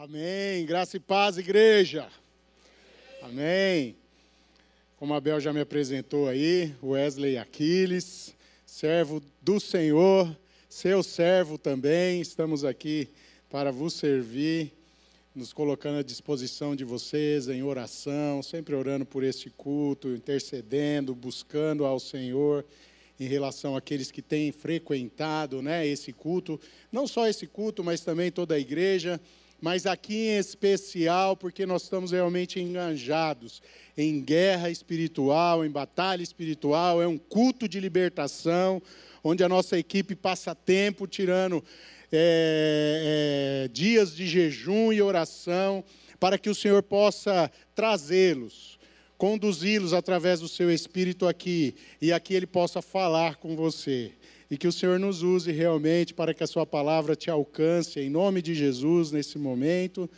Amém. Graça e paz, igreja. Amém. Como a Bel já me apresentou aí, Wesley Aquiles, servo do Senhor, seu servo também. Estamos aqui para vos servir, nos colocando à disposição de vocês em oração, sempre orando por este culto, intercedendo, buscando ao Senhor em relação àqueles que têm frequentado né, esse culto, não só esse culto, mas também toda a igreja mas aqui em especial porque nós estamos realmente enganjados em guerra espiritual, em batalha espiritual, é um culto de libertação, onde a nossa equipe passa tempo tirando é, é, dias de jejum e oração, para que o Senhor possa trazê-los, conduzi-los através do seu Espírito aqui, e aqui Ele possa falar com você e que o Senhor nos use realmente para que a Sua palavra te alcance, em nome de Jesus, nesse momento,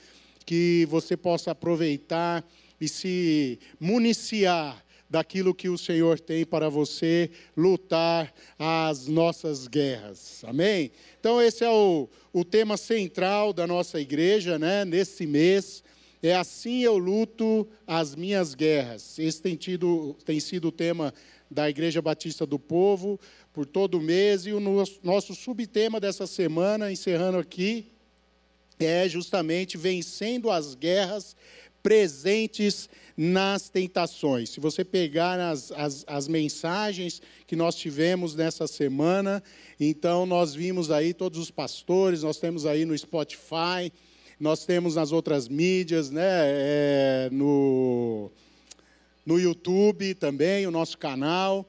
que você possa aproveitar e se municiar daquilo que o Senhor tem para você lutar as nossas guerras. Amém? Então, esse é o, o tema central da nossa igreja, né, nesse mês. É assim eu luto as minhas guerras. Esse tem, tido, tem sido o tema da Igreja Batista do Povo por todo o mês. E o nosso subtema dessa semana, encerrando aqui, é justamente vencendo as guerras presentes nas tentações. Se você pegar as, as, as, mensagens que nós tivemos nessa semana, então nós vimos aí todos os pastores, nós temos aí no Spotify, nós temos nas outras mídias, né, é, no, no YouTube também, o nosso canal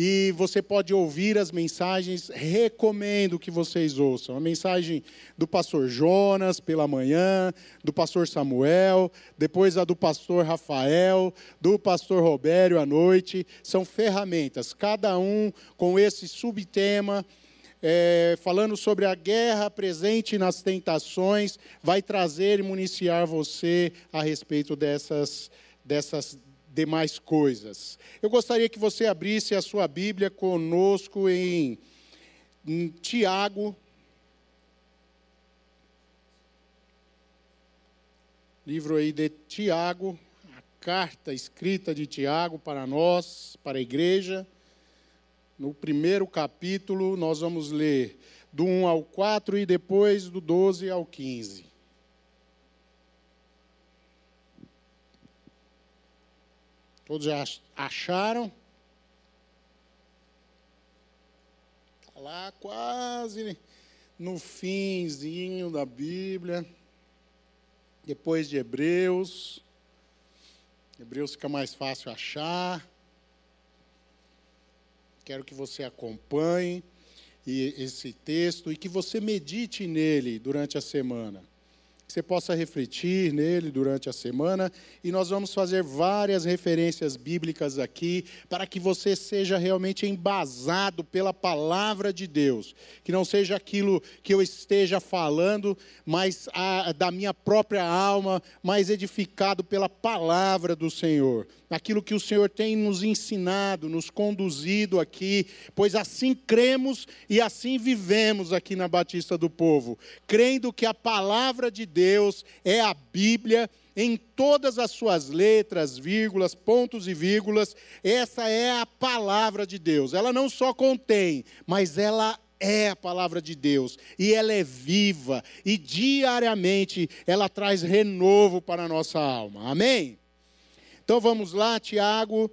e você pode ouvir as mensagens. Recomendo que vocês ouçam. A mensagem do pastor Jonas pela manhã, do pastor Samuel, depois a do pastor Rafael, do pastor Robério à noite. São ferramentas, cada um com esse subtema. É, falando sobre a guerra presente nas tentações, vai trazer e municiar você a respeito dessas, dessas demais coisas. Eu gostaria que você abrisse a sua Bíblia conosco em, em Tiago. Livro aí de Tiago, a carta escrita de Tiago para nós, para a igreja. No primeiro capítulo, nós vamos ler do 1 ao 4 e depois do 12 ao 15. Todos já acharam? Está lá quase no finzinho da Bíblia. Depois de Hebreus. Hebreus fica mais fácil achar. Quero que você acompanhe esse texto e que você medite nele durante a semana que você possa refletir nele durante a semana. E nós vamos fazer várias referências bíblicas aqui, para que você seja realmente embasado pela palavra de Deus. Que não seja aquilo que eu esteja falando, mas a, da minha própria alma, mas edificado pela palavra do Senhor. Aquilo que o Senhor tem nos ensinado, nos conduzido aqui, pois assim cremos e assim vivemos aqui na Batista do Povo, crendo que a palavra de Deus é a Bíblia em todas as suas letras, vírgulas, pontos e vírgulas. Essa é a palavra de Deus. Ela não só contém, mas ela é a palavra de Deus e ela é viva e diariamente ela traz renovo para a nossa alma. Amém? Então vamos lá, Tiago,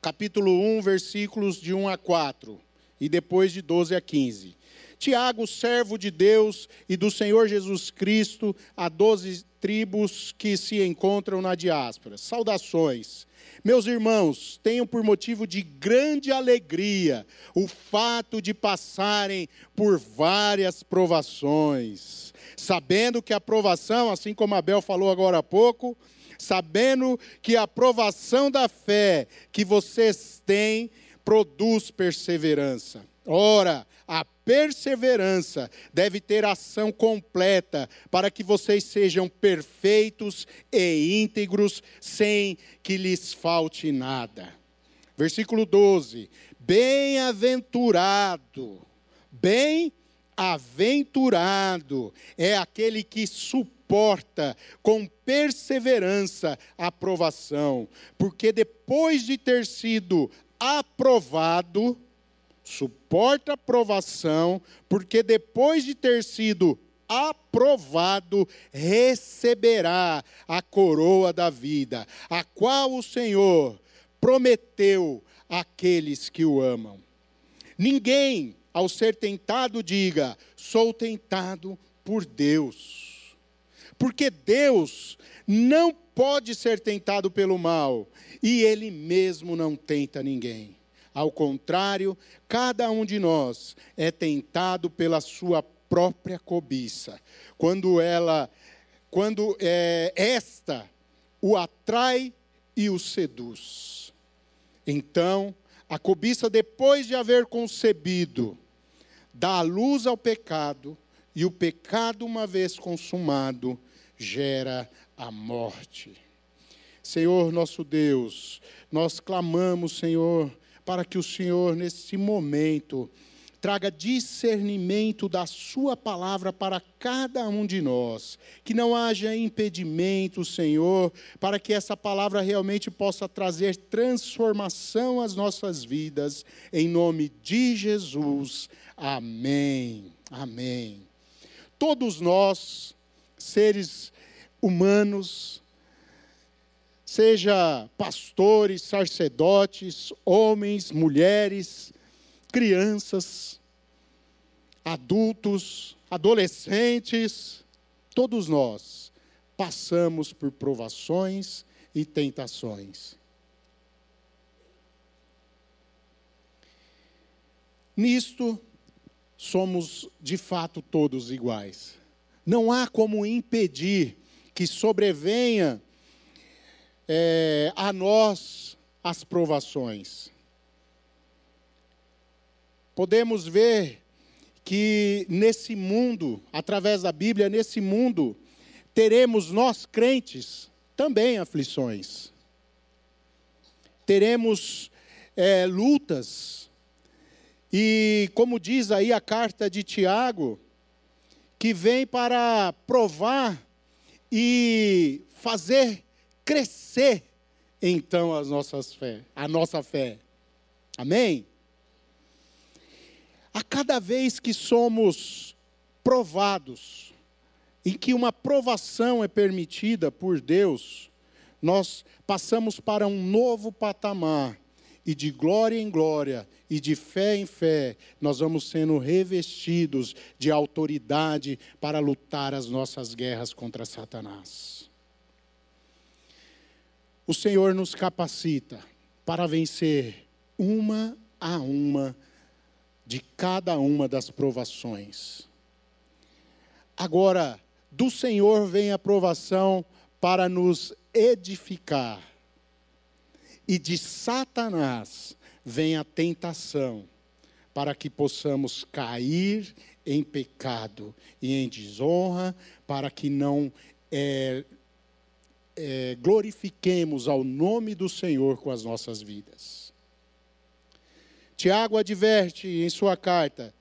capítulo 1, versículos de 1 a 4 e depois de 12 a 15. Tiago, servo de Deus e do Senhor Jesus Cristo, a doze tribos que se encontram na diáspora. Saudações. Meus irmãos, tenham por motivo de grande alegria o fato de passarem por várias provações, sabendo que a provação, assim como Abel falou agora há pouco, sabendo que a provação da fé que vocês têm produz perseverança. Ora, a perseverança deve ter ação completa para que vocês sejam perfeitos e íntegros, sem que lhes falte nada. Versículo 12: Bem-aventurado, bem Aventurado é aquele que suporta com perseverança a aprovação, porque depois de ter sido aprovado, suporta a provação, porque depois de ter sido aprovado, receberá a coroa da vida, a qual o Senhor prometeu àqueles que o amam. Ninguém, ao ser tentado, diga: sou tentado por Deus. Porque Deus não pode ser tentado pelo mal, e Ele mesmo não tenta ninguém. Ao contrário, cada um de nós é tentado pela sua própria cobiça. Quando ela, quando é, esta o atrai e o seduz. Então, a cobiça, depois de haver concebido, dá luz ao pecado, e o pecado, uma vez consumado, gera a morte. Senhor nosso Deus, nós clamamos, Senhor, para que o Senhor, nesse momento, traga discernimento da Sua palavra para cada um de nós. Que não haja impedimento, Senhor, para que essa palavra realmente possa trazer transformação às nossas vidas. Em nome de Jesus. Amém. Amém. Todos nós, seres humanos, seja pastores, sacerdotes, homens, mulheres, crianças, adultos, adolescentes, todos nós passamos por provações e tentações. Nisto, somos de fato todos iguais. Não há como impedir que sobrevenha é, a nós as provações podemos ver que nesse mundo, através da Bíblia, nesse mundo, teremos nós crentes também aflições. Teremos é, lutas. E como diz aí a carta de Tiago, que vem para provar e fazer crescer então as nossas fé, a nossa fé. Amém? A cada vez que somos provados, em que uma provação é permitida por Deus, nós passamos para um novo patamar, e de glória em glória, e de fé em fé, nós vamos sendo revestidos de autoridade para lutar as nossas guerras contra Satanás. O Senhor nos capacita para vencer uma a uma de cada uma das provações. Agora, do Senhor vem a provação para nos edificar, e de Satanás vem a tentação para que possamos cair em pecado e em desonra, para que não é, é, glorifiquemos ao nome do Senhor com as nossas vidas. Tiago adverte em sua carta: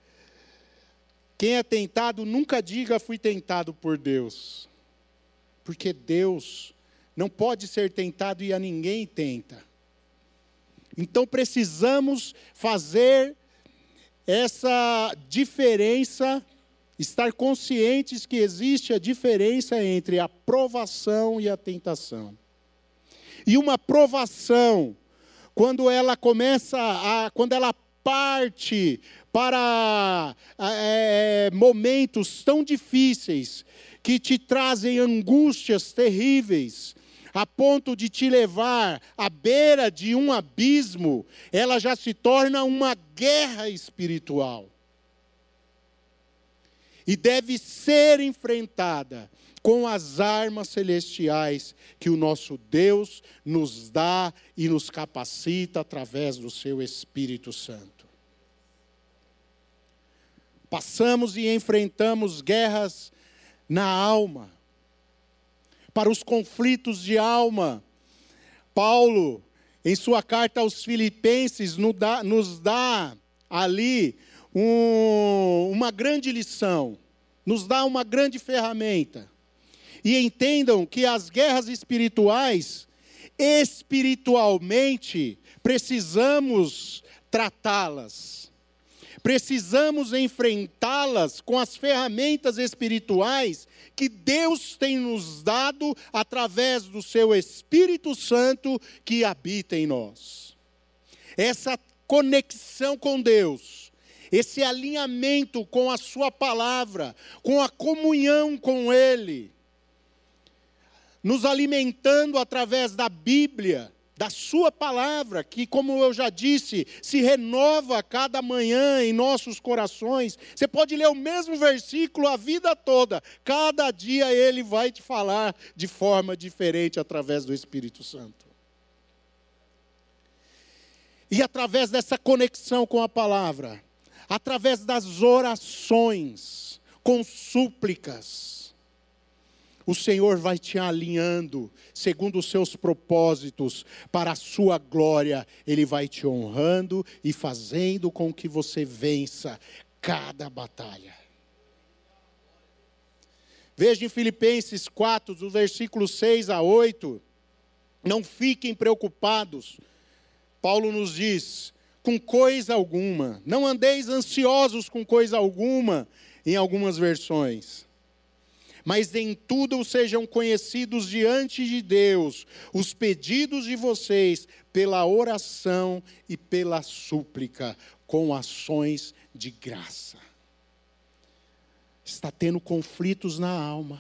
quem é tentado, nunca diga fui tentado por Deus. Porque Deus não pode ser tentado e a ninguém tenta. Então precisamos fazer essa diferença, estar conscientes que existe a diferença entre a provação e a tentação. E uma provação quando ela começa a, quando ela parte para é, momentos tão difíceis que te trazem angústias terríveis, a ponto de te levar à beira de um abismo, ela já se torna uma guerra espiritual. E deve ser enfrentada com as armas celestiais que o nosso Deus nos dá e nos capacita através do seu Espírito Santo. Passamos e enfrentamos guerras na alma, para os conflitos de alma. Paulo, em sua carta aos Filipenses, nos dá, ali um, uma grande lição, nos dá uma grande ferramenta. E entendam que as guerras espirituais, espiritualmente, precisamos tratá-las. Precisamos enfrentá-las com as ferramentas espirituais que Deus tem nos dado através do seu Espírito Santo que habita em nós. Essa conexão com Deus, esse alinhamento com a Sua palavra, com a comunhão com Ele, nos alimentando através da Bíblia, da Sua palavra, que, como eu já disse, se renova cada manhã em nossos corações. Você pode ler o mesmo versículo a vida toda, cada dia ele vai te falar de forma diferente através do Espírito Santo. E através dessa conexão com a palavra, através das orações, com súplicas, o Senhor vai te alinhando segundo os seus propósitos, para a sua glória, Ele vai te honrando e fazendo com que você vença cada batalha. Veja em Filipenses 4, do versículo 6 a 8. Não fiquem preocupados. Paulo nos diz: com coisa alguma. Não andeis ansiosos com coisa alguma, em algumas versões mas em tudo sejam conhecidos diante de Deus os pedidos de vocês pela oração e pela súplica, com ações de graça. Está tendo conflitos na alma.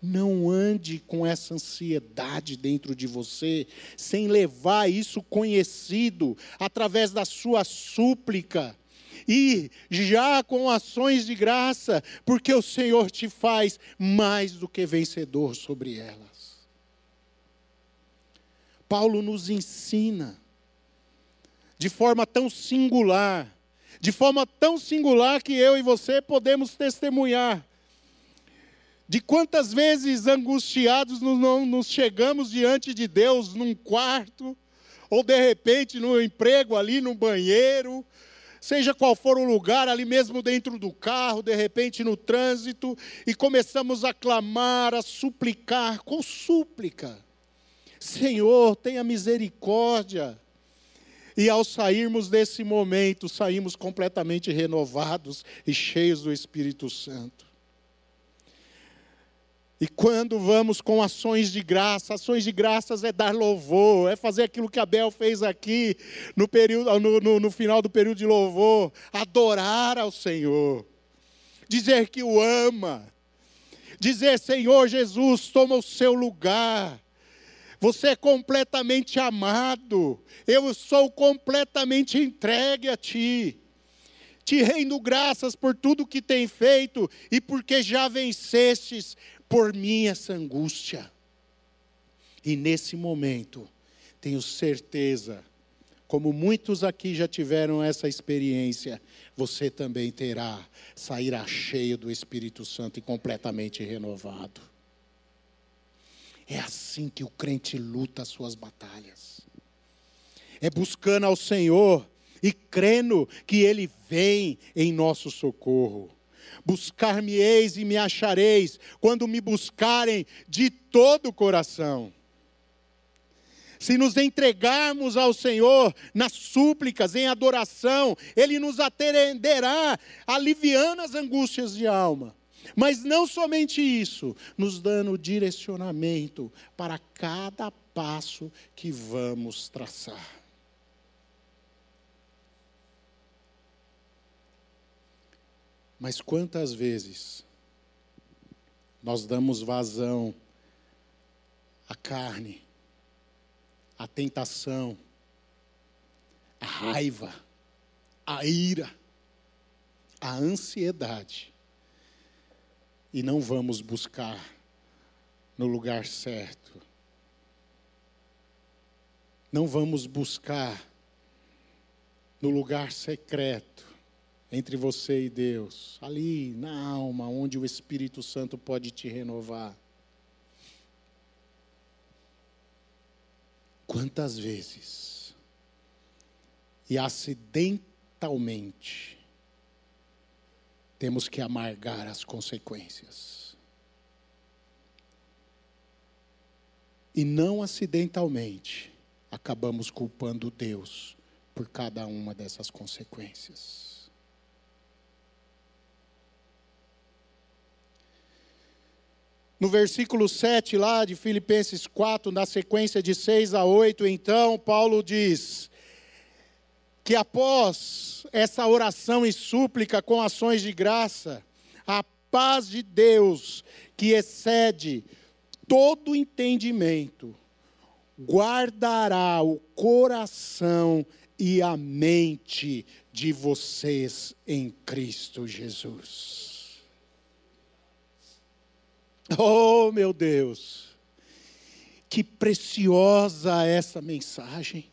Não ande com essa ansiedade dentro de você, sem levar isso conhecido através da sua súplica e já com ações de graça, porque o Senhor te faz mais do que vencedor sobre elas. Paulo nos ensina de forma tão singular, de forma tão singular que eu e você podemos testemunhar. De quantas vezes angustiados nos chegamos diante de Deus num quarto, ou de repente no emprego ali no banheiro, seja qual for o lugar, ali mesmo dentro do carro, de repente no trânsito, e começamos a clamar, a suplicar, com súplica: Senhor, tenha misericórdia. E ao sairmos desse momento, saímos completamente renovados e cheios do Espírito Santo. E quando vamos com ações de graça, ações de graças é dar louvor, é fazer aquilo que Abel fez aqui no, período, no, no, no final do período de louvor, adorar ao Senhor, dizer que o ama, dizer: Senhor Jesus, toma o seu lugar. Você é completamente amado, eu sou completamente entregue a Ti. Te rendo graças por tudo que tem feito e porque já vencestes por mim essa angústia. E nesse momento, tenho certeza, como muitos aqui já tiveram essa experiência, você também terá, sairá cheio do Espírito Santo e completamente renovado. É assim que o crente luta as suas batalhas. É buscando ao Senhor e crendo que Ele vem em nosso socorro. Buscar-me-eis e me achareis, quando me buscarem de todo o coração. Se nos entregarmos ao Senhor nas súplicas, em adoração, Ele nos atenderá, aliviando as angústias de alma. Mas não somente isso, nos dando direcionamento para cada passo que vamos traçar. Mas quantas vezes nós damos vazão à carne, à tentação, à raiva, à ira, à ansiedade, e não vamos buscar no lugar certo. Não vamos buscar no lugar secreto entre você e Deus, ali na alma, onde o Espírito Santo pode te renovar. Quantas vezes, e acidentalmente, temos que amargar as consequências. E não acidentalmente acabamos culpando Deus por cada uma dessas consequências. No versículo 7 lá de Filipenses 4, na sequência de 6 a 8, então, Paulo diz que após essa oração e súplica com ações de graça, a paz de Deus, que excede todo entendimento, guardará o coração e a mente de vocês em Cristo Jesus. Oh, meu Deus, que preciosa essa mensagem.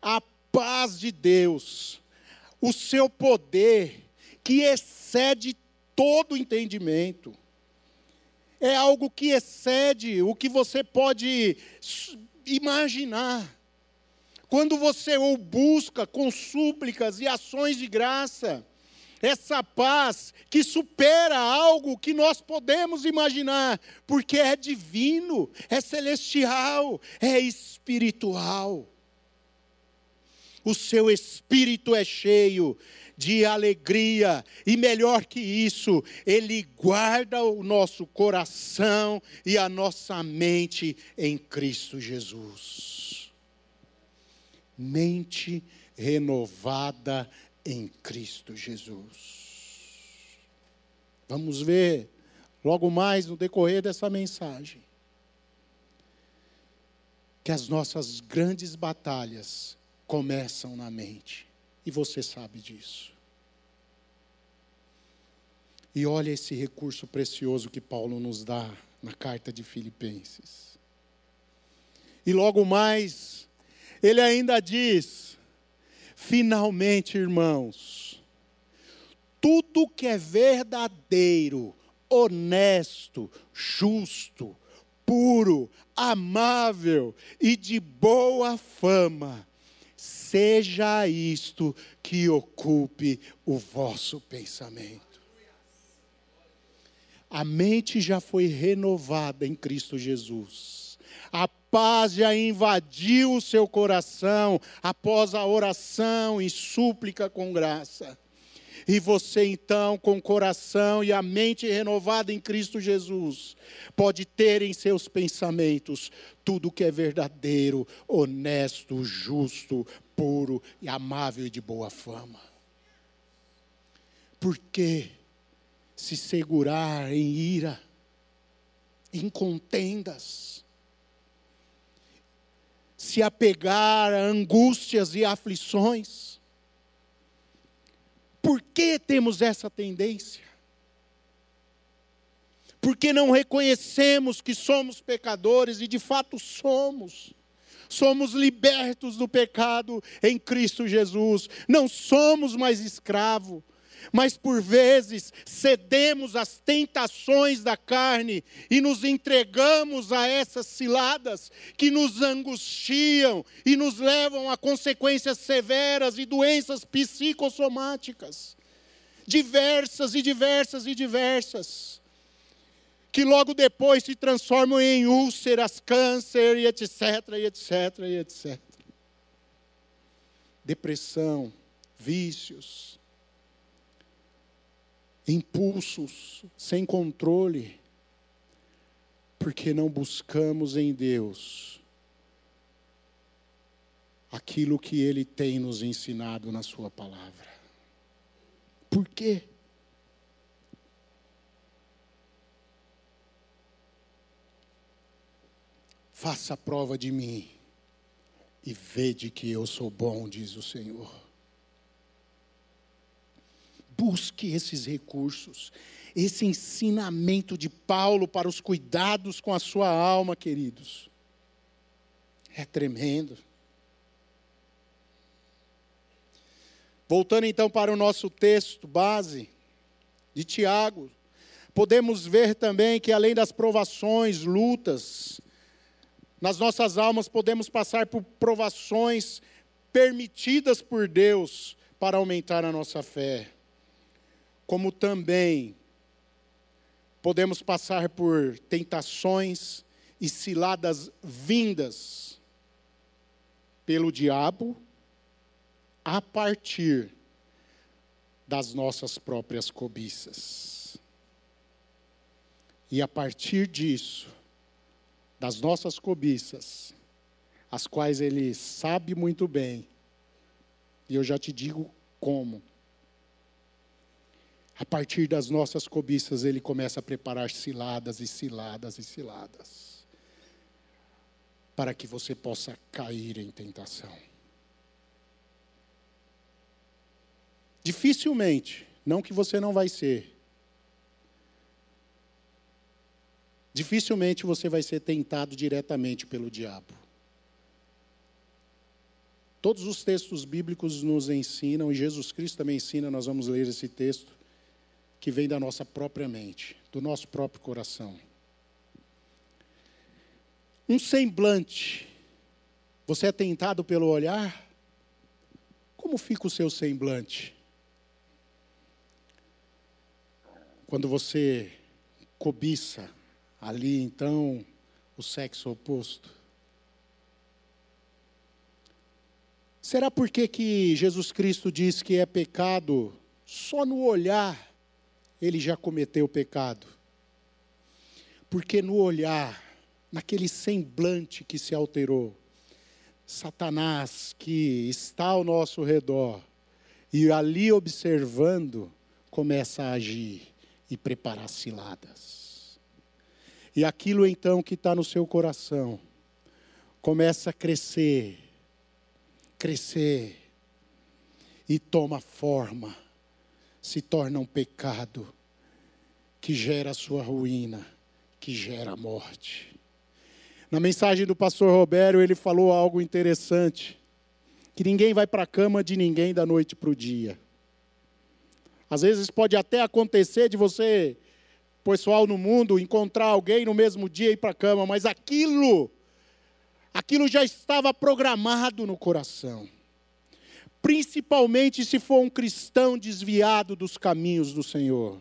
A paz de Deus, o seu poder, que excede todo entendimento, é algo que excede o que você pode imaginar. Quando você o busca com súplicas e ações de graça, essa paz que supera algo que nós podemos imaginar, porque é divino, é celestial, é espiritual. O seu espírito é cheio de alegria, e melhor que isso, ele guarda o nosso coração e a nossa mente em Cristo Jesus. Mente renovada em Cristo Jesus. Vamos ver logo mais no decorrer dessa mensagem que as nossas grandes batalhas começam na mente, e você sabe disso. E olha esse recurso precioso que Paulo nos dá na carta de Filipenses. E logo mais, ele ainda diz: Finalmente, irmãos, tudo que é verdadeiro, honesto, justo, puro, amável e de boa fama, seja isto que ocupe o vosso pensamento. A mente já foi renovada em Cristo Jesus. A paz já invadiu o seu coração após a oração e súplica com graça. E você então, com o coração e a mente renovada em Cristo Jesus, pode ter em seus pensamentos tudo que é verdadeiro, honesto, justo, puro e amável e de boa fama. Por que se segurar em ira, em contendas? Se apegar a angústias e aflições. Por que temos essa tendência? Porque não reconhecemos que somos pecadores e de fato somos. Somos libertos do pecado em Cristo Jesus. Não somos mais escravos mas por vezes cedemos às tentações da carne e nos entregamos a essas ciladas que nos angustiam e nos levam a consequências severas e doenças psicossomáticas, diversas e diversas e diversas, que logo depois se transformam em úlceras, câncer e etc, e etc, e etc. Depressão, vícios, impulsos, sem controle, porque não buscamos em Deus aquilo que Ele tem nos ensinado na Sua palavra. Por quê? Faça prova de mim e vede que eu sou bom, diz o Senhor busque esses recursos, esse ensinamento de Paulo para os cuidados com a sua alma, queridos. É tremendo. Voltando então para o nosso texto base de Tiago, podemos ver também que além das provações, lutas, nas nossas almas podemos passar por provações permitidas por Deus para aumentar a nossa fé. Como também podemos passar por tentações e ciladas vindas pelo diabo a partir das nossas próprias cobiças. E a partir disso, das nossas cobiças, as quais ele sabe muito bem, e eu já te digo como. A partir das nossas cobiças, ele começa a preparar ciladas e ciladas e ciladas, para que você possa cair em tentação. Dificilmente, não que você não vai ser, dificilmente você vai ser tentado diretamente pelo diabo. Todos os textos bíblicos nos ensinam, e Jesus Cristo também ensina, nós vamos ler esse texto, que vem da nossa própria mente, do nosso próprio coração. Um semblante. Você é tentado pelo olhar? Como fica o seu semblante? Quando você cobiça ali, então, o sexo oposto. Será porque que Jesus Cristo diz que é pecado só no olhar ele já cometeu o pecado. Porque no olhar, naquele semblante que se alterou, Satanás que está ao nosso redor e ali observando, começa a agir e preparar ciladas. E aquilo então que está no seu coração começa a crescer, crescer e toma forma se torna um pecado que gera a sua ruína, que gera a morte. Na mensagem do pastor Roberto, ele falou algo interessante: que ninguém vai para a cama de ninguém da noite para o dia. Às vezes pode até acontecer de você, pessoal no mundo, encontrar alguém no mesmo dia e ir para a cama, mas aquilo, aquilo já estava programado no coração principalmente se for um cristão desviado dos caminhos do Senhor.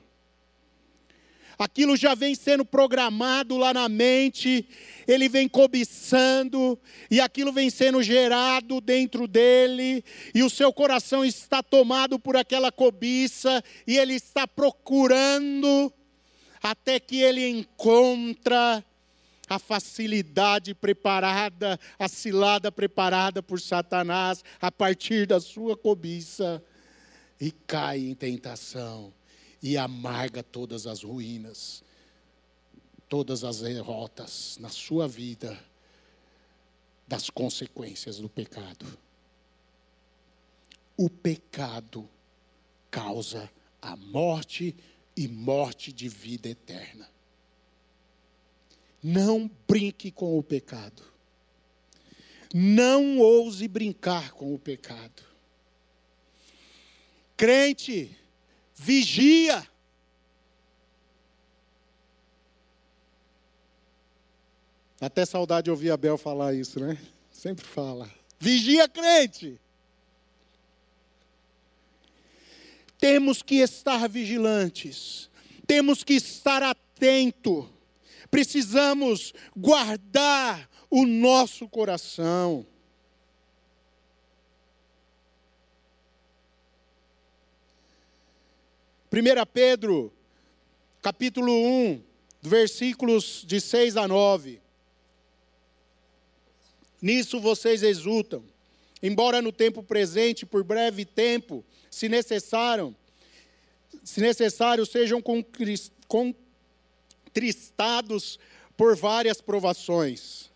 Aquilo já vem sendo programado lá na mente, ele vem cobiçando, e aquilo vem sendo gerado dentro dele, e o seu coração está tomado por aquela cobiça, e ele está procurando, até que ele encontra a facilidade preparada, a cilada preparada por Satanás a partir da sua cobiça e cai em tentação e amarga todas as ruínas, todas as derrotas na sua vida das consequências do pecado. O pecado causa a morte e morte de vida eterna. Não brinque com o pecado. Não ouse brincar com o pecado. Crente, vigia. Até saudade de ouvir a Bel falar isso, né? Sempre fala. Vigia, crente. Temos que estar vigilantes. Temos que estar atentos precisamos guardar o nosso coração. Primeira Pedro, capítulo 1, versículos de 6 a 9. Nisso vocês exultam, embora no tempo presente, por breve tempo, se necessário, se necessário sejam tristados por várias provações,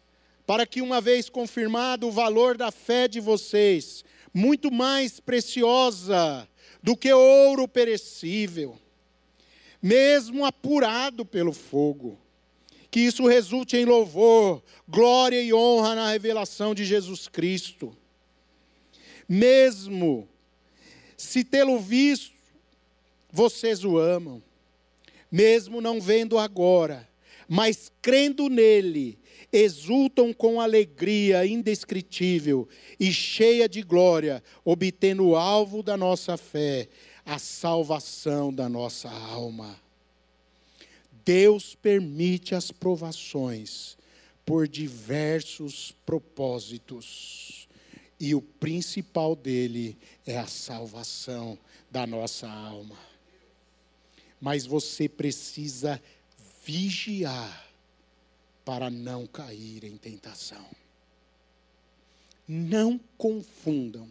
para que, uma vez confirmado o valor da fé de vocês, muito mais preciosa do que ouro perecível, mesmo apurado pelo fogo, que isso resulte em louvor, glória e honra na revelação de Jesus Cristo. Mesmo se tê-lo visto, vocês o amam mesmo não vendo agora, mas crendo nele, exultam com alegria indescritível e cheia de glória, obtendo o alvo da nossa fé, a salvação da nossa alma. Deus permite as provações por diversos propósitos, e o principal dele é a salvação da nossa alma. Mas você precisa vigiar para não cair em tentação. Não confundam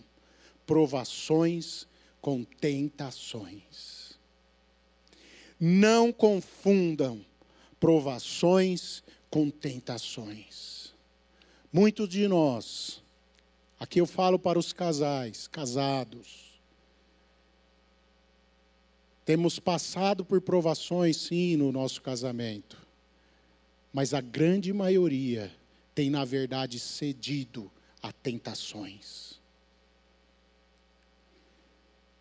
provações com tentações. Não confundam provações com tentações. Muitos de nós, aqui eu falo para os casais, casados, temos passado por provações, sim, no nosso casamento, mas a grande maioria tem, na verdade, cedido a tentações.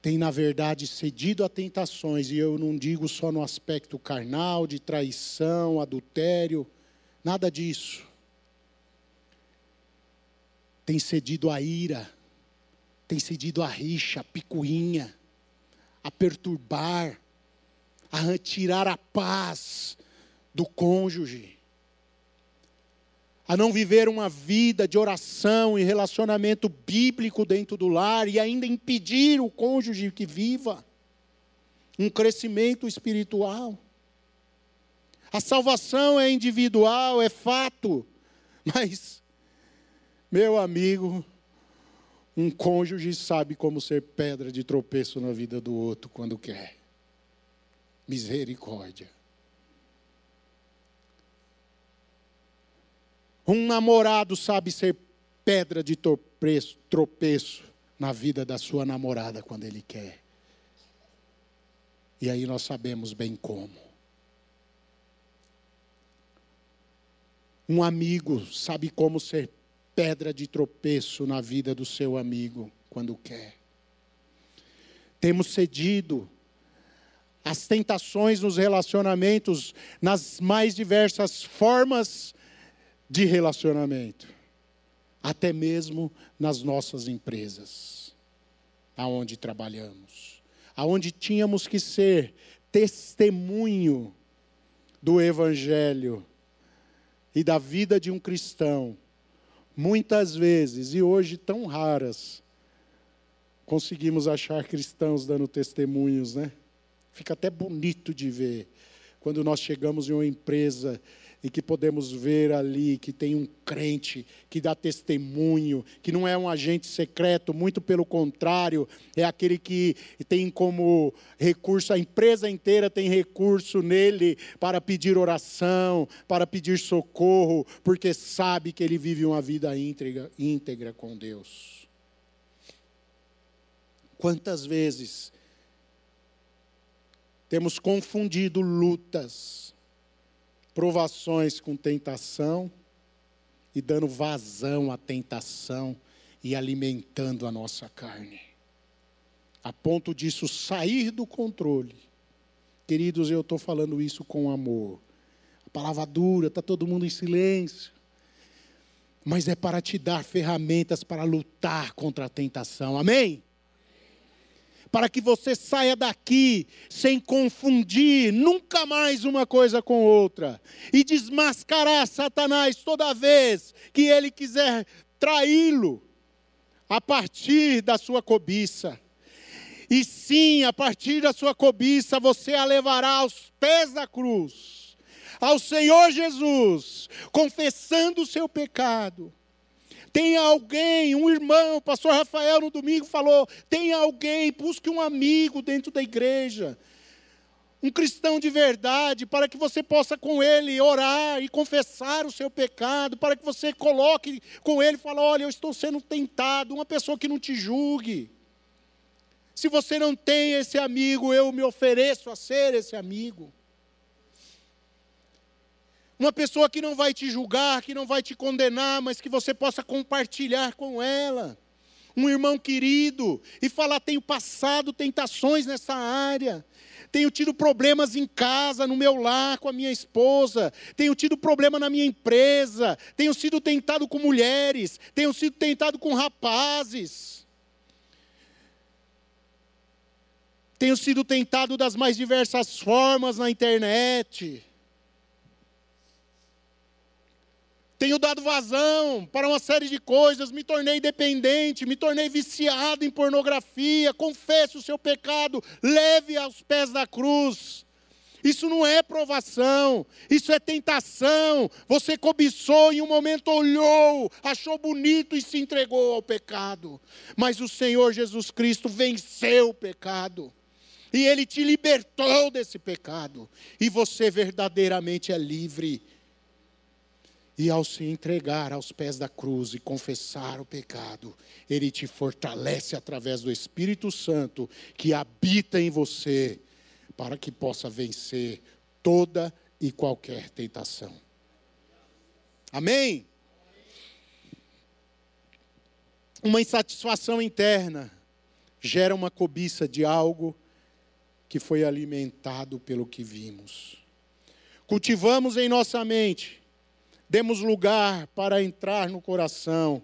Tem, na verdade, cedido a tentações, e eu não digo só no aspecto carnal, de traição, adultério, nada disso. Tem cedido a ira, tem cedido a rixa, a picuinha, a perturbar, a tirar a paz do cônjuge a não viver uma vida de oração e relacionamento bíblico dentro do lar e ainda impedir o cônjuge que viva um crescimento espiritual. A salvação é individual, é fato, mas, meu amigo, um cônjuge sabe como ser pedra de tropeço na vida do outro quando quer. Misericórdia. Um namorado sabe ser pedra de tropeço, tropeço na vida da sua namorada quando ele quer. E aí nós sabemos bem como. Um amigo sabe como ser pedra de tropeço na vida do seu amigo quando quer. Temos cedido às tentações nos relacionamentos nas mais diversas formas de relacionamento, até mesmo nas nossas empresas, aonde trabalhamos, aonde tínhamos que ser testemunho do evangelho e da vida de um cristão, muitas vezes e hoje tão raras, conseguimos achar cristãos dando testemunhos, né? Fica até bonito de ver quando nós chegamos em uma empresa e que podemos ver ali que tem um crente que dá testemunho, que não é um agente secreto, muito pelo contrário, é aquele que tem como recurso, a empresa inteira tem recurso nele para pedir oração, para pedir socorro, porque sabe que ele vive uma vida íntegra, íntegra com Deus. Quantas vezes temos confundido lutas provações com tentação e dando vazão à tentação e alimentando a nossa carne, a ponto disso sair do controle. Queridos, eu estou falando isso com amor. A palavra dura, está todo mundo em silêncio. Mas é para te dar ferramentas para lutar contra a tentação. Amém? Para que você saia daqui sem confundir nunca mais uma coisa com outra e desmascarar Satanás toda vez que ele quiser traí-lo a partir da sua cobiça. E sim, a partir da sua cobiça, você a levará aos pés da cruz, ao Senhor Jesus, confessando o seu pecado tem alguém, um irmão, o pastor Rafael no domingo falou: tem alguém, busque um amigo dentro da igreja, um cristão de verdade, para que você possa com ele orar e confessar o seu pecado, para que você coloque com ele e fale: olha, eu estou sendo tentado, uma pessoa que não te julgue. Se você não tem esse amigo, eu me ofereço a ser esse amigo. Uma pessoa que não vai te julgar, que não vai te condenar, mas que você possa compartilhar com ela. Um irmão querido, e falar: tenho passado tentações nessa área, tenho tido problemas em casa, no meu lar, com a minha esposa, tenho tido problema na minha empresa, tenho sido tentado com mulheres, tenho sido tentado com rapazes. Tenho sido tentado das mais diversas formas na internet. Tenho dado vazão para uma série de coisas, me tornei dependente, me tornei viciado em pornografia. Confesse o seu pecado, leve aos pés da cruz. Isso não é provação, isso é tentação. Você cobiçou em um momento olhou, achou bonito e se entregou ao pecado. Mas o Senhor Jesus Cristo venceu o pecado. E ele te libertou desse pecado, e você verdadeiramente é livre. E ao se entregar aos pés da cruz e confessar o pecado, Ele te fortalece através do Espírito Santo que habita em você, para que possa vencer toda e qualquer tentação. Amém? Uma insatisfação interna gera uma cobiça de algo que foi alimentado pelo que vimos. Cultivamos em nossa mente demos lugar para entrar no coração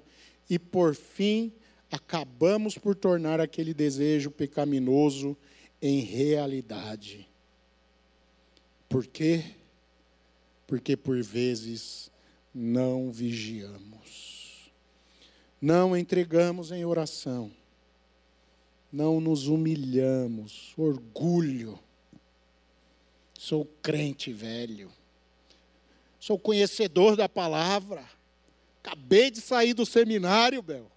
e, por fim, acabamos por tornar aquele desejo pecaminoso em realidade. Por quê? Porque por vezes não vigiamos, não entregamos em oração, não nos humilhamos, orgulho. Sou crente velho sou conhecedor da palavra. Acabei de sair do seminário, Bel.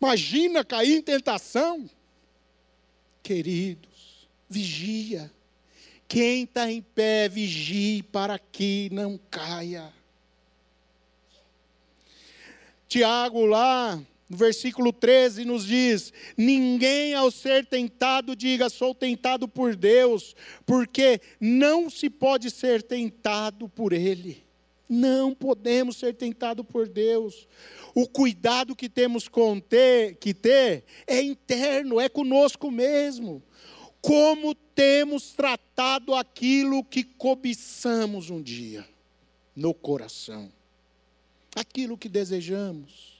Imagina cair em tentação. Queridos, vigia. Quem está em pé, vigie para que não caia. Tiago lá no versículo 13 nos diz: Ninguém ao ser tentado diga, sou tentado por Deus, porque não se pode ser tentado por Ele. Não podemos ser tentados por Deus. O cuidado que temos com ter, que ter é interno, é conosco mesmo. Como temos tratado aquilo que cobiçamos um dia no coração, aquilo que desejamos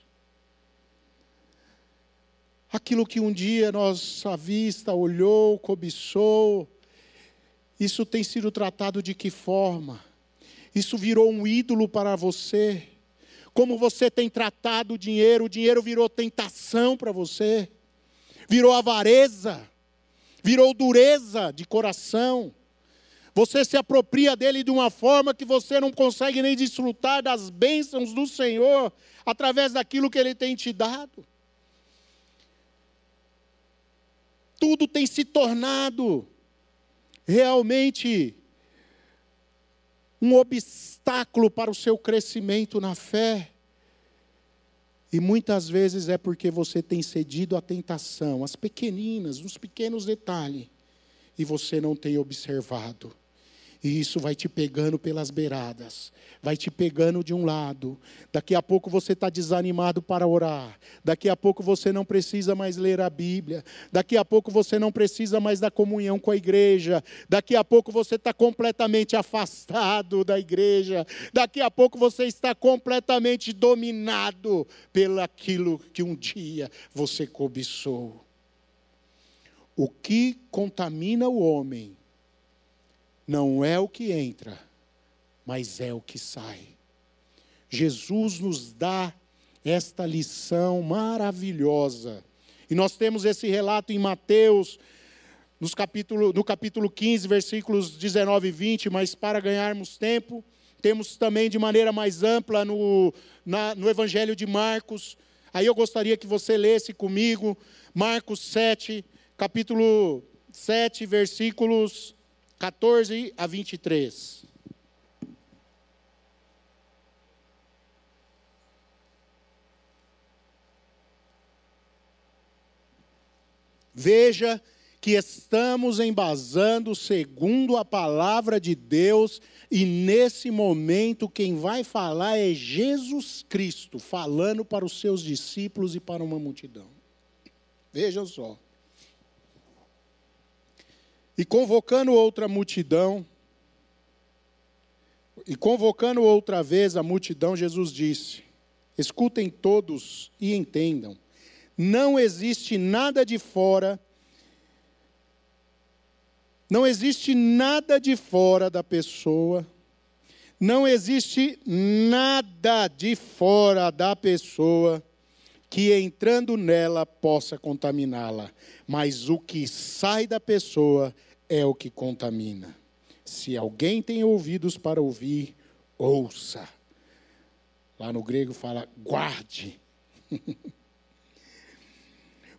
aquilo que um dia nossa vista olhou, cobiçou, isso tem sido tratado de que forma? Isso virou um ídolo para você? Como você tem tratado o dinheiro? O dinheiro virou tentação para você, virou avareza, virou dureza de coração. Você se apropria dele de uma forma que você não consegue nem desfrutar das bênçãos do Senhor através daquilo que ele tem te dado. Tudo tem se tornado realmente um obstáculo para o seu crescimento na fé. E muitas vezes é porque você tem cedido à tentação, às pequeninas, nos pequenos detalhes, e você não tem observado. E isso vai te pegando pelas beiradas, vai te pegando de um lado. Daqui a pouco você está desanimado para orar. Daqui a pouco você não precisa mais ler a Bíblia. Daqui a pouco você não precisa mais da comunhão com a igreja. Daqui a pouco você está completamente afastado da igreja. Daqui a pouco você está completamente dominado pelo aquilo que um dia você cobiçou. O que contamina o homem não é o que entra, mas é o que sai. Jesus nos dá esta lição maravilhosa. E nós temos esse relato em Mateus, nos capítulo, no capítulo 15, versículos 19 e 20, mas para ganharmos tempo, temos também de maneira mais ampla no, na, no Evangelho de Marcos. Aí eu gostaria que você lesse comigo, Marcos 7, capítulo 7, versículos 14 a 23. Veja que estamos embasando segundo a palavra de Deus, e nesse momento quem vai falar é Jesus Cristo, falando para os seus discípulos e para uma multidão. Vejam só. E convocando outra multidão, e convocando outra vez a multidão, Jesus disse: Escutem todos e entendam. Não existe nada de fora Não existe nada de fora da pessoa, não existe nada de fora da pessoa que entrando nela possa contaminá-la, mas o que sai da pessoa é o que contamina. Se alguém tem ouvidos para ouvir, ouça. Lá no grego fala guarde.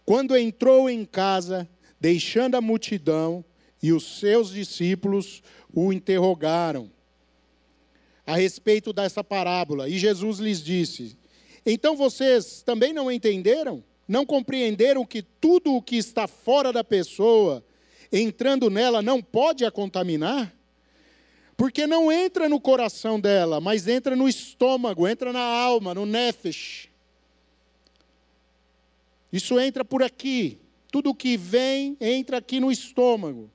Quando entrou em casa, deixando a multidão, e os seus discípulos o interrogaram a respeito dessa parábola. E Jesus lhes disse: Então vocês também não entenderam? Não compreenderam que tudo o que está fora da pessoa, entrando nela, não pode a contaminar? Porque não entra no coração dela, mas entra no estômago, entra na alma, no nefesh. Isso entra por aqui. Tudo que vem entra aqui no estômago.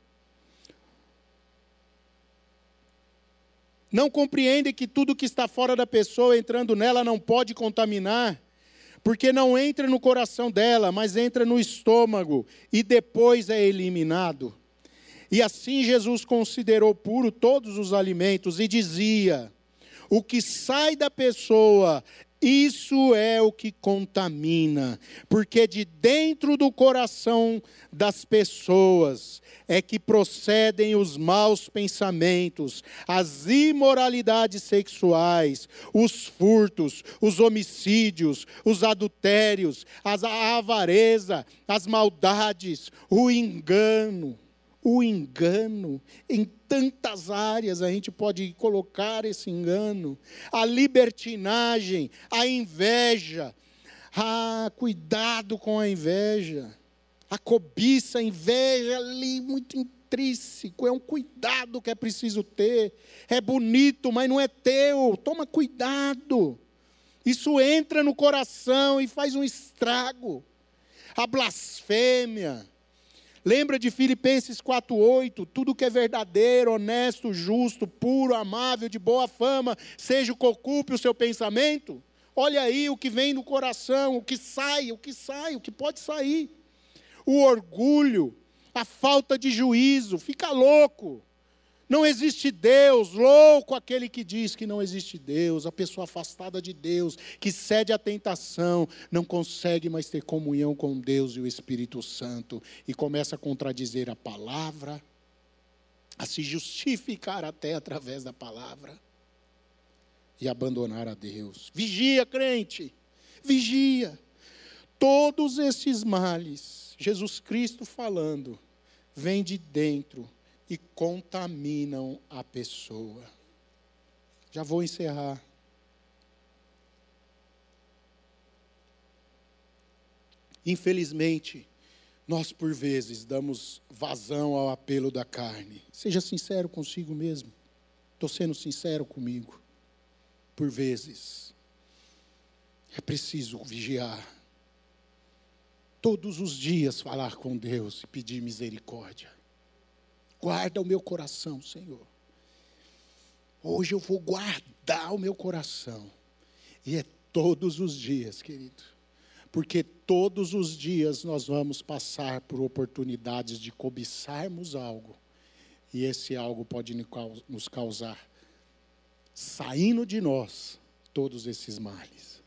Não compreendem que tudo que está fora da pessoa entrando nela não pode contaminar, porque não entra no coração dela, mas entra no estômago e depois é eliminado. E assim Jesus considerou puro todos os alimentos e dizia: o que sai da pessoa isso é o que contamina, porque de dentro do coração das pessoas é que procedem os maus pensamentos, as imoralidades sexuais, os furtos, os homicídios, os adultérios, a avareza, as maldades, o engano o engano. Em tantas áreas a gente pode colocar esse engano. A libertinagem, a inveja. Ah, cuidado com a inveja. A cobiça, a inveja ali muito intrínseco, é um cuidado que é preciso ter. É bonito, mas não é teu. Toma cuidado. Isso entra no coração e faz um estrago. A blasfêmia, Lembra de Filipenses 4:8, tudo que é verdadeiro, honesto, justo, puro, amável, de boa fama, seja o que ocupe o seu pensamento? Olha aí o que vem no coração, o que sai, o que sai, o que pode sair. O orgulho, a falta de juízo, fica louco. Não existe Deus, louco aquele que diz que não existe Deus, a pessoa afastada de Deus, que cede à tentação, não consegue mais ter comunhão com Deus e o Espírito Santo e começa a contradizer a palavra, a se justificar até através da palavra e abandonar a Deus. Vigia, crente, vigia. Todos esses males, Jesus Cristo falando, vem de dentro e contaminam a pessoa. Já vou encerrar. Infelizmente, nós por vezes damos vazão ao apelo da carne. Seja sincero consigo mesmo. Estou sendo sincero comigo. Por vezes, é preciso vigiar. Todos os dias falar com Deus e pedir misericórdia. Guarda o meu coração, Senhor. Hoje eu vou guardar o meu coração. E é todos os dias, querido. Porque todos os dias nós vamos passar por oportunidades de cobiçarmos algo. E esse algo pode nos causar, saindo de nós, todos esses males.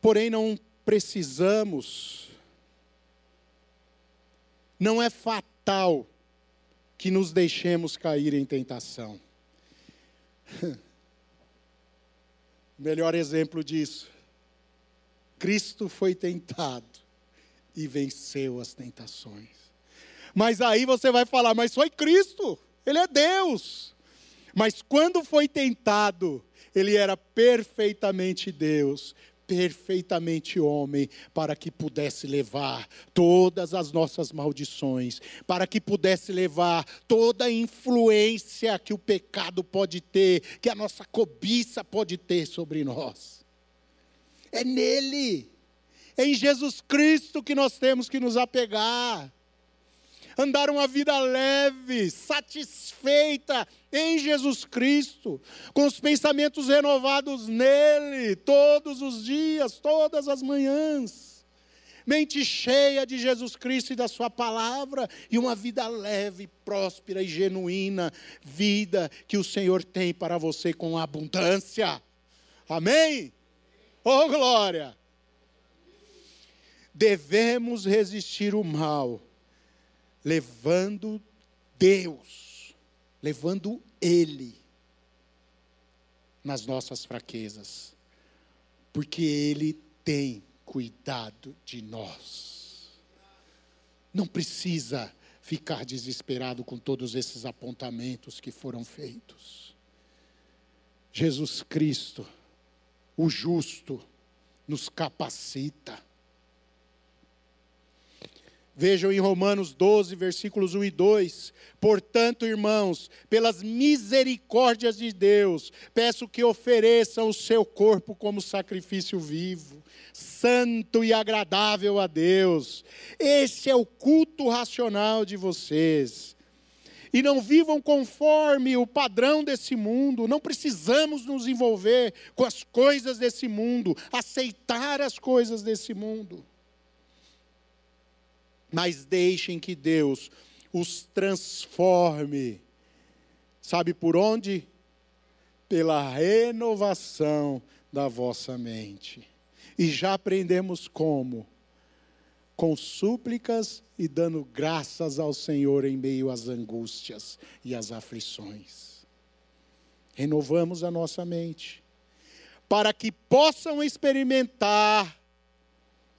Porém, não precisamos não é fatal que nos deixemos cair em tentação. Melhor exemplo disso. Cristo foi tentado e venceu as tentações. Mas aí você vai falar, mas foi Cristo, Ele é Deus. Mas quando foi tentado, Ele era perfeitamente Deus, perfeitamente homem, para que pudesse levar todas as nossas maldições, para que pudesse levar toda a influência que o pecado pode ter, que a nossa cobiça pode ter sobre nós. É nele, é em Jesus Cristo que nós temos que nos apegar andar uma vida leve, satisfeita em Jesus Cristo, com os pensamentos renovados nele, todos os dias, todas as manhãs. mente cheia de Jesus Cristo e da Sua palavra, e uma vida leve, próspera e genuína, vida que o Senhor tem para você com abundância. Amém? Oh, glória! Devemos resistir o mal, levando Deus, levando Ele nas nossas fraquezas, porque Ele tem cuidado de nós. Não precisa ficar desesperado com todos esses apontamentos que foram feitos. Jesus Cristo, o justo, nos capacita. Vejam em Romanos 12, versículos 1 e 2. Portanto, irmãos, pelas misericórdias de Deus, peço que ofereçam o seu corpo como sacrifício vivo, santo e agradável a Deus. Esse é o culto racional de vocês. E não vivam conforme o padrão desse mundo, não precisamos nos envolver com as coisas desse mundo, aceitar as coisas desse mundo mas deixem que Deus os transforme. Sabe por onde? Pela renovação da vossa mente. E já aprendemos como? Com súplicas e dando graças ao Senhor em meio às angústias e às aflições. Renovamos a nossa mente, para que possam experimentar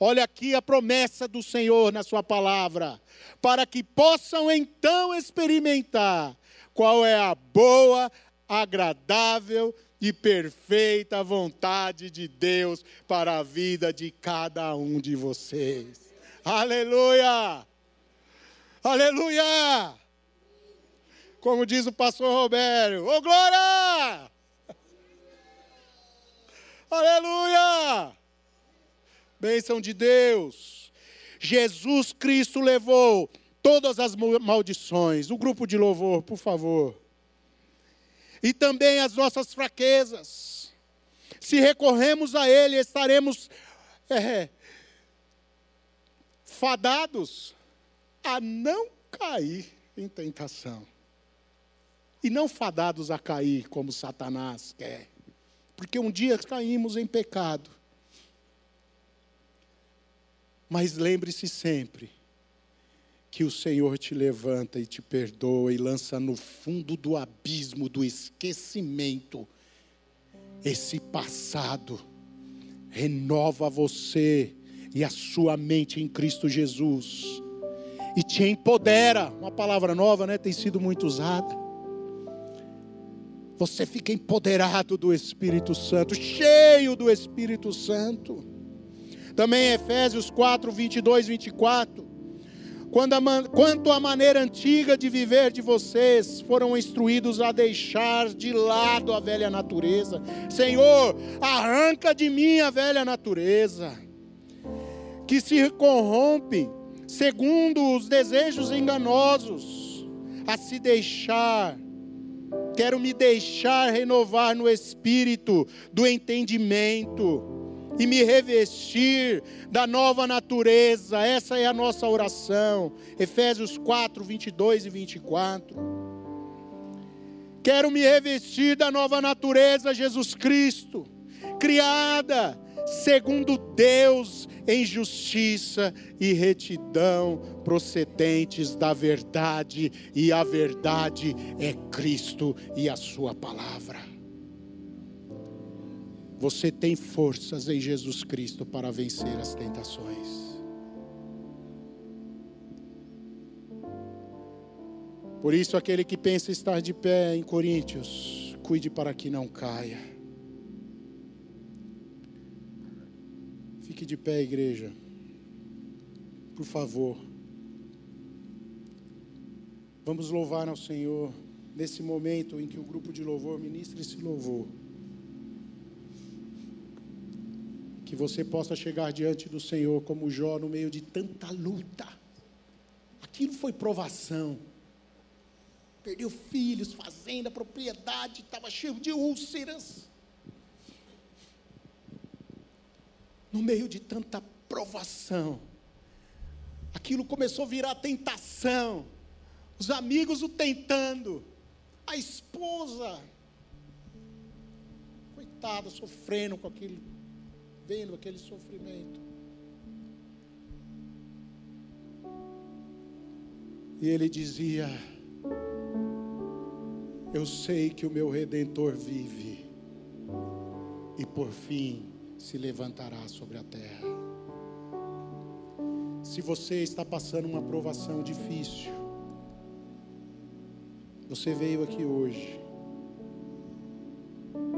Olha aqui a promessa do Senhor na Sua palavra, para que possam então experimentar qual é a boa, agradável e perfeita vontade de Deus para a vida de cada um de vocês. Aleluia! Aleluia! Como diz o pastor Roberto, ô oh, glória! Aleluia! Bênção de Deus. Jesus Cristo levou todas as maldições. O grupo de louvor, por favor. E também as nossas fraquezas. Se recorremos a Ele, estaremos é, fadados a não cair em tentação. E não fadados a cair como Satanás quer. Porque um dia caímos em pecado mas lembre-se sempre que o Senhor te levanta e te perdoa e lança no fundo do abismo do esquecimento esse passado. Renova você e a sua mente em Cristo Jesus. E te empodera. Uma palavra nova, né? Tem sido muito usada. Você fica empoderado do Espírito Santo, cheio do Espírito Santo. Também Efésios 4, 22, 24. Quando a, quanto à maneira antiga de viver de vocês, foram instruídos a deixar de lado a velha natureza. Senhor, arranca de mim a velha natureza, que se corrompe segundo os desejos enganosos, a se deixar quero me deixar renovar no espírito do entendimento e me revestir da nova natureza. Essa é a nossa oração. Efésios 4, 22 e 24. Quero me revestir da nova natureza, Jesus Cristo, criada segundo Deus em justiça e retidão, procedentes da verdade, e a verdade é Cristo e a Sua palavra. Você tem forças em Jesus Cristo para vencer as tentações. Por isso, aquele que pensa estar de pé em Coríntios, cuide para que não caia. Fique de pé, igreja. Por favor. Vamos louvar ao Senhor nesse momento em que o grupo de louvor ministra esse louvor. Que você possa chegar diante do Senhor como Jó no meio de tanta luta. Aquilo foi provação. Perdeu filhos, fazenda, propriedade, estava cheio de úlceras. No meio de tanta provação, aquilo começou a virar tentação. Os amigos o tentando, a esposa, coitada, sofrendo com aquele, vendo aquele sofrimento. E ele dizia: Eu sei que o meu redentor vive, e por fim se levantará sobre a terra. Se você está passando uma provação difícil, você veio aqui hoje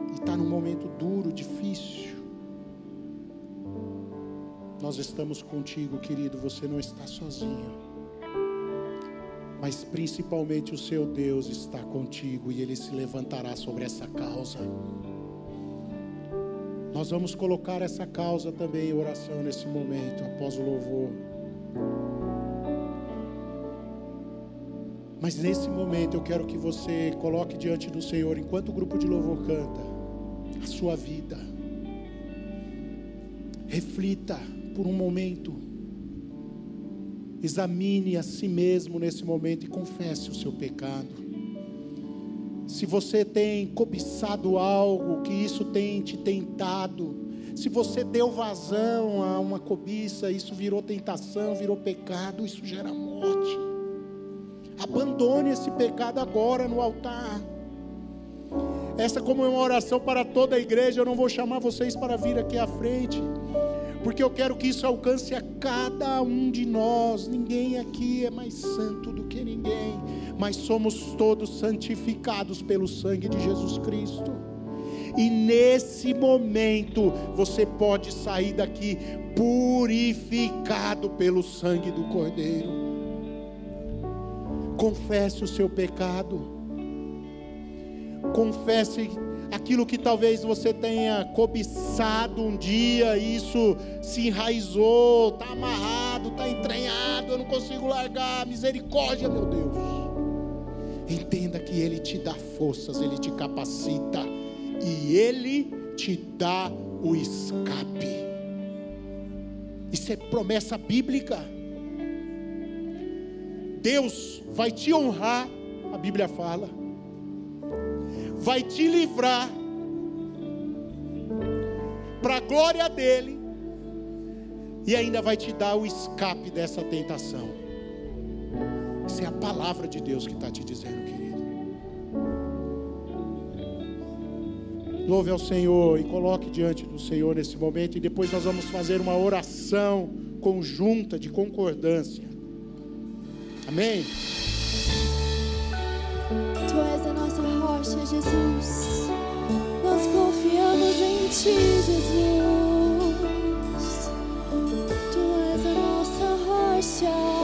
e está num momento duro, difícil. Nós estamos contigo, querido, você não está sozinho mas principalmente o seu Deus está contigo e ele se levantará sobre essa causa. Nós vamos colocar essa causa também em oração nesse momento, após o louvor. Mas nesse momento eu quero que você coloque diante do Senhor, enquanto o grupo de louvor canta, a sua vida. Reflita por um momento Examine a si mesmo nesse momento e confesse o seu pecado. Se você tem cobiçado algo, que isso tem te tentado, se você deu vazão a uma cobiça, isso virou tentação, virou pecado, isso gera morte. Abandone esse pecado agora no altar. Essa como é uma oração para toda a igreja, eu não vou chamar vocês para vir aqui à frente porque eu quero que isso alcance a cada um de nós. Ninguém aqui é mais santo do que ninguém, mas somos todos santificados pelo sangue de Jesus Cristo. E nesse momento você pode sair daqui purificado pelo sangue do Cordeiro. Confesse o seu pecado. Confesse aquilo que talvez você tenha cobiçado um dia, isso se enraizou, está amarrado, está entranhado, eu não consigo largar, misericórdia, meu Deus. Entenda que Ele te dá forças, Ele te capacita e Ele te dá o escape. Isso é promessa bíblica. Deus vai te honrar, a Bíblia fala vai te livrar para a glória dele e ainda vai te dar o escape dessa tentação. Essa é a palavra de Deus que está te dizendo, querido. Louve ao Senhor e coloque diante do Senhor nesse momento, e depois nós vamos fazer uma oração conjunta de concordância. Amém? Nossa rocha, Jesus. Nós confiamos em Ti, Jesus. Somos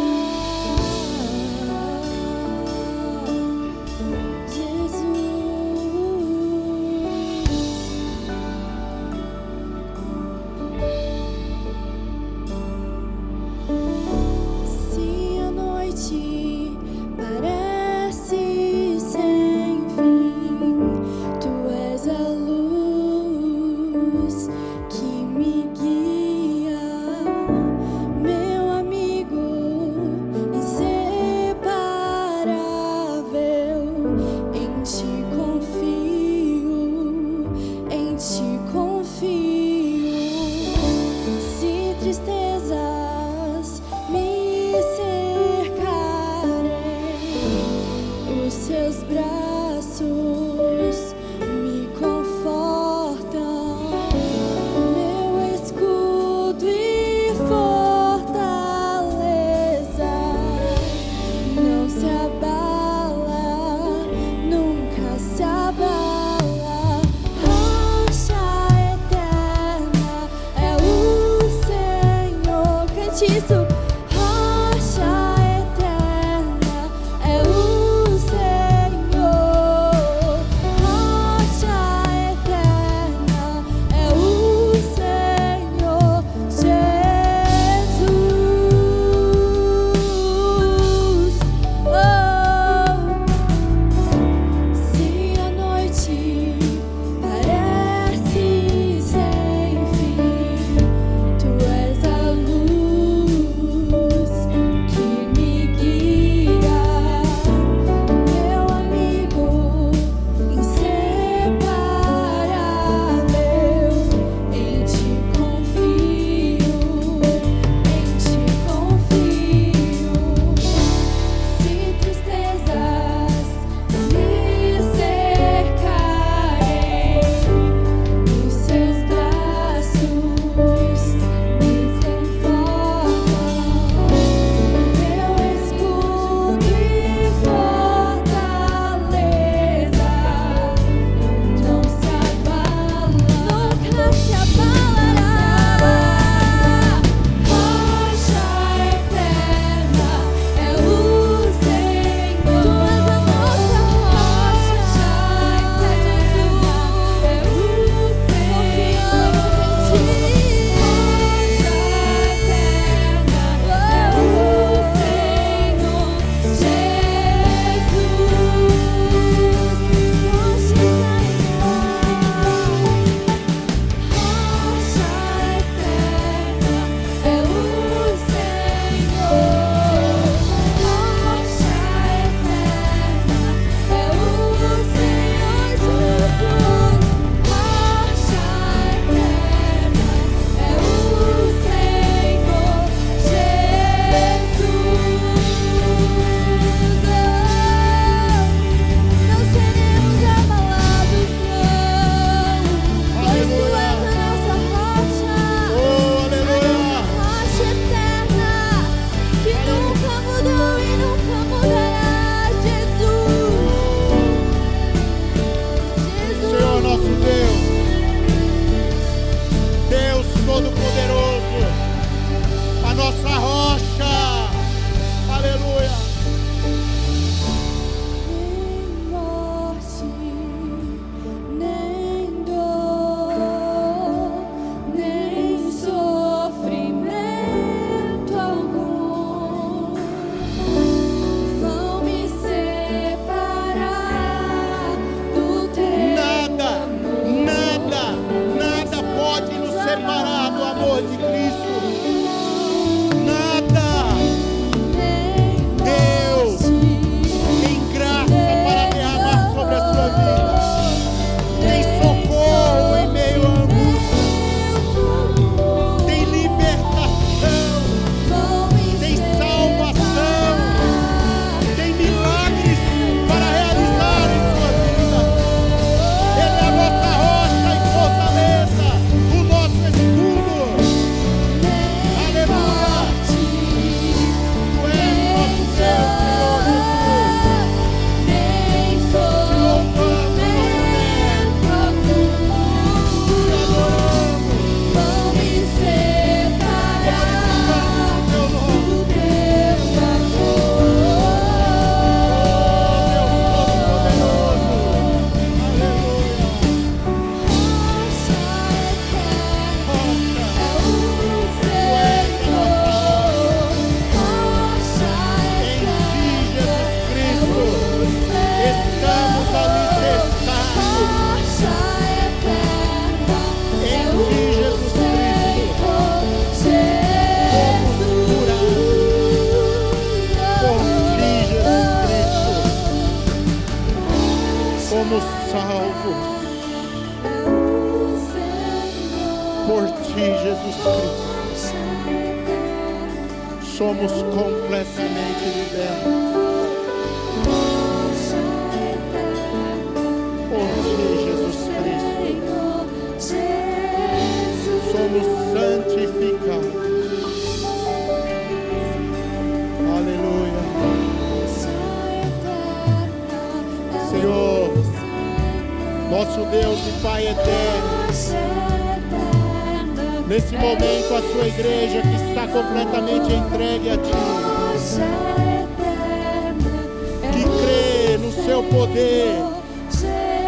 poder,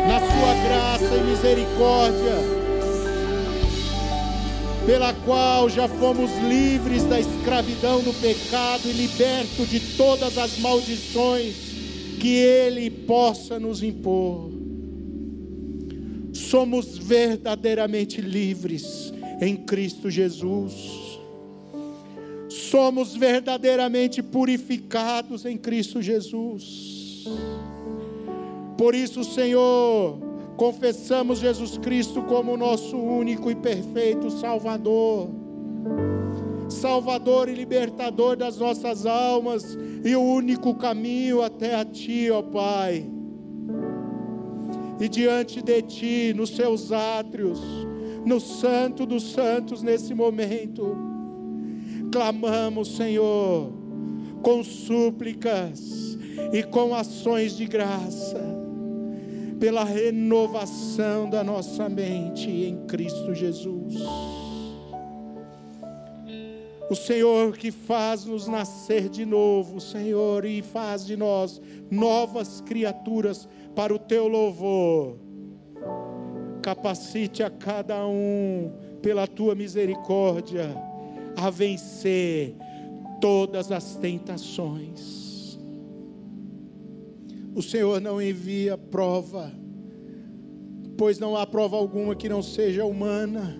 na Sua graça e misericórdia, pela qual já fomos livres da escravidão do pecado e libertos de todas as maldições que Ele possa nos impor. Somos verdadeiramente livres em Cristo Jesus. Somos verdadeiramente purificados em Cristo Jesus. Por isso, Senhor, confessamos Jesus Cristo como nosso único e perfeito Salvador. Salvador e libertador das nossas almas e o único caminho até a Ti, ó Pai. E diante de Ti, nos seus átrios, no Santo dos Santos nesse momento. Clamamos, Senhor, com súplicas e com ações de graça, pela renovação da nossa mente em Cristo Jesus. O Senhor que faz nos nascer de novo, Senhor, e faz de nós novas criaturas para o teu louvor capacite a cada um, pela tua misericórdia, a vencer todas as tentações. O Senhor não envia prova, pois não há prova alguma que não seja humana,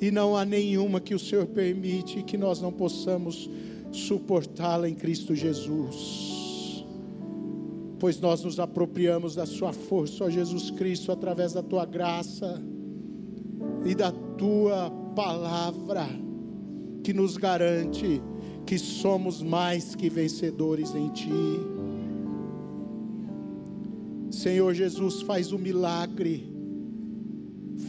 e não há nenhuma que o Senhor permite que nós não possamos suportá-la em Cristo Jesus pois nós nos apropriamos da Sua força, ó Jesus Cristo, através da Tua graça e da Tua palavra, que nos garante que somos mais que vencedores em Ti. Senhor Jesus, faz o milagre,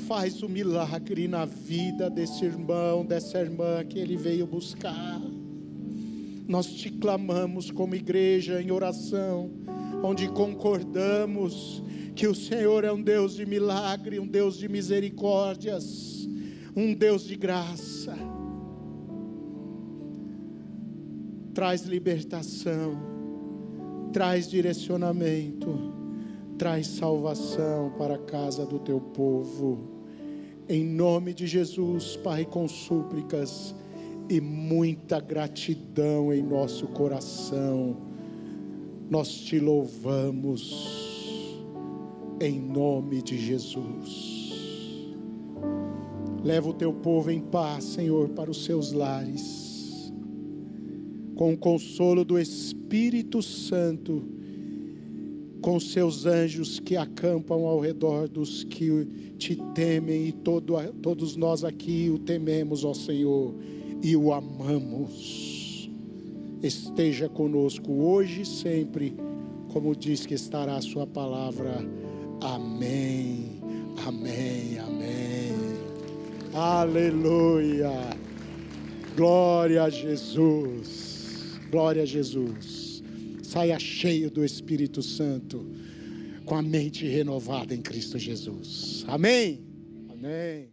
faz o milagre na vida desse irmão, dessa irmã que ele veio buscar. Nós te clamamos como igreja em oração onde concordamos que o Senhor é um Deus de milagre, um Deus de misericórdias, um Deus de graça. Traz libertação, traz direcionamento, traz salvação para a casa do teu povo. Em nome de Jesus, Pai, com súplicas e muita gratidão em nosso coração nós te louvamos em nome de Jesus. Leva o teu povo em paz, Senhor, para os seus lares, com o consolo do Espírito Santo, com seus anjos que acampam ao redor dos que te temem, e todo, todos nós aqui o tememos, ó Senhor, e o amamos esteja conosco hoje e sempre, como diz que estará a sua palavra. Amém. Amém. Amém. Aleluia. Glória a Jesus. Glória a Jesus. Saia cheio do Espírito Santo, com a mente renovada em Cristo Jesus. Amém. Amém.